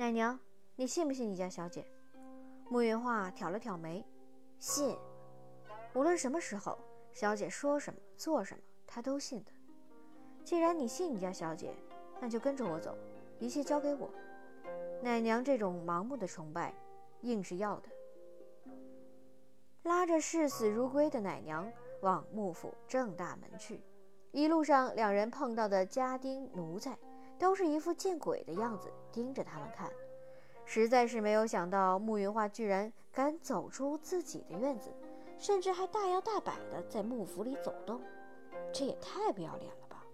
奶娘，你信不信你家小姐？慕云画挑了挑眉，信。无论什么时候，小姐说什么做什么，他都信的。既然你信你家小姐，那就跟着我走，一切交给我。奶娘这种盲目的崇拜，硬是要的。拉着视死如归的奶娘往幕府正大门去，一路上两人碰到的家丁奴才，都是一副见鬼的样子，盯着他们看。实在是没有想到，慕云画居然敢走出自己的院子。甚至还大摇大摆地在幕府里走动，这也太不要脸了吧！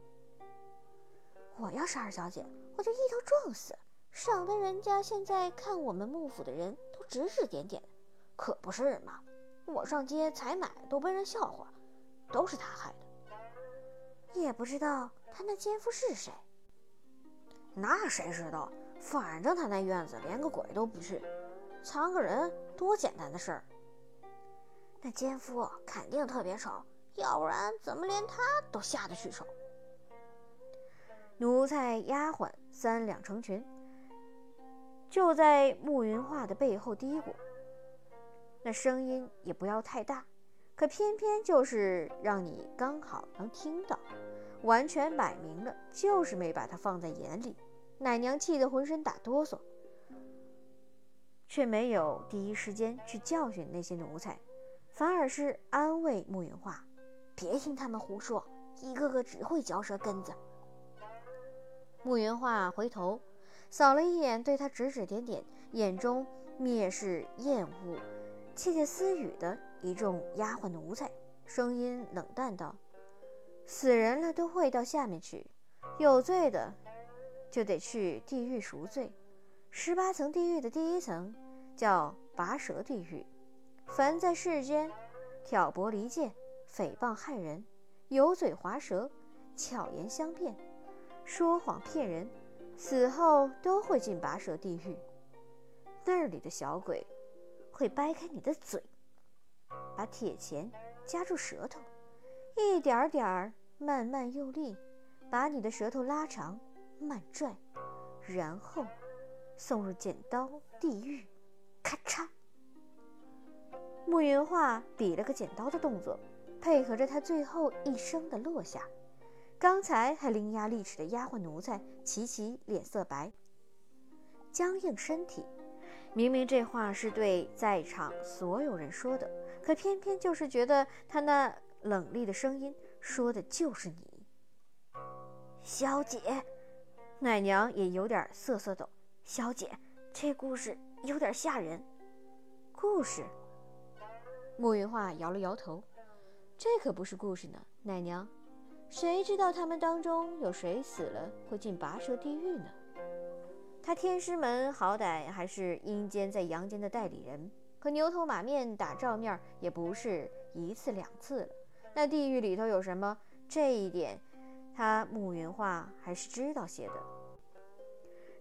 我要是二小姐，我就一头撞死，省得人家现在看我们幕府的人都指指点点，可不是嘛？我上街采买都被人笑话，都是他害的。也不知道他那奸夫是谁，那谁知道？反正他那院子连个鬼都不去，藏个人多简单的事儿。那奸夫肯定特别丑，要不然怎么连他都下得去手？奴才、丫鬟三两成群，就在慕云画的背后嘀咕，那声音也不要太大，可偏偏就是让你刚好能听到，完全摆明了就是没把他放在眼里。奶娘气得浑身打哆嗦，却没有第一时间去教训那些奴才。反而是安慰慕云画，别听他们胡说，一个个只会嚼舌根子。慕云画回头扫了一眼，对他指指点点，眼中蔑视、厌恶、窃窃私语的一众丫鬟奴才，声音冷淡道：“死人了都会到下面去，有罪的就得去地狱赎罪。十八层地狱的第一层叫拔舌地狱。”凡在世间挑拨离间、诽谤害人、油嘴滑舌、巧言相辩、说谎骗人，死后都会进拔舌地狱。那里的小鬼会掰开你的嘴，把铁钳夹住舌头，一点点儿慢慢用力把你的舌头拉长、慢拽，然后送入剪刀地狱。咔嚓。慕云画比了个剪刀的动作，配合着他最后一声的落下。刚才还伶牙俐齿的丫鬟奴才齐齐脸色白，僵硬身体。明明这话是对在场所有人说的，可偏偏就是觉得他那冷厉的声音说的就是你，小姐。奶娘也有点瑟瑟抖。小姐，这故事有点吓人。故事。慕云画摇了摇头，这可不是故事呢，奶娘。谁知道他们当中有谁死了会进拔舌地狱呢？他天师门好歹还是阴间在阳间的代理人，可牛头马面打照面也不是一次两次了。那地狱里头有什么？这一点，他慕云画还是知道些的。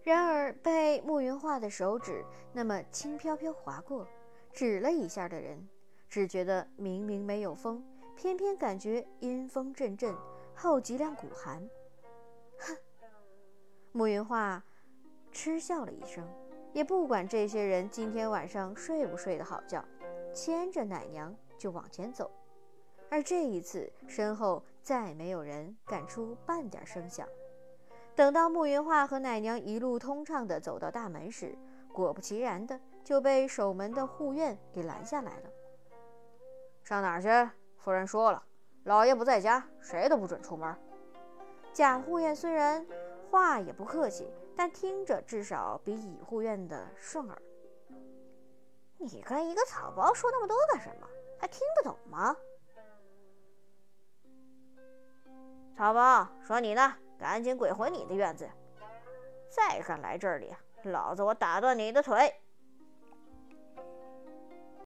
然而被慕云画的手指那么轻飘飘划过，指了一下的人。只觉得明明没有风，偏偏感觉阴风阵阵，后脊梁骨寒。哼！慕云画嗤笑了一声，也不管这些人今天晚上睡不睡得好觉，牵着奶娘就往前走。而这一次，身后再没有人敢出半点声响。等到慕云画和奶娘一路通畅地走到大门时，果不其然的就被守门的护院给拦下来了。上哪儿去？夫人说了，老爷不在家，谁都不准出门。贾护院虽然话也不客气，但听着至少比乙护院的顺耳。你跟一个草包说那么多干什么？还听不懂吗？草包说你呢，赶紧滚回你的院子！再敢来这里，老子我打断你的腿！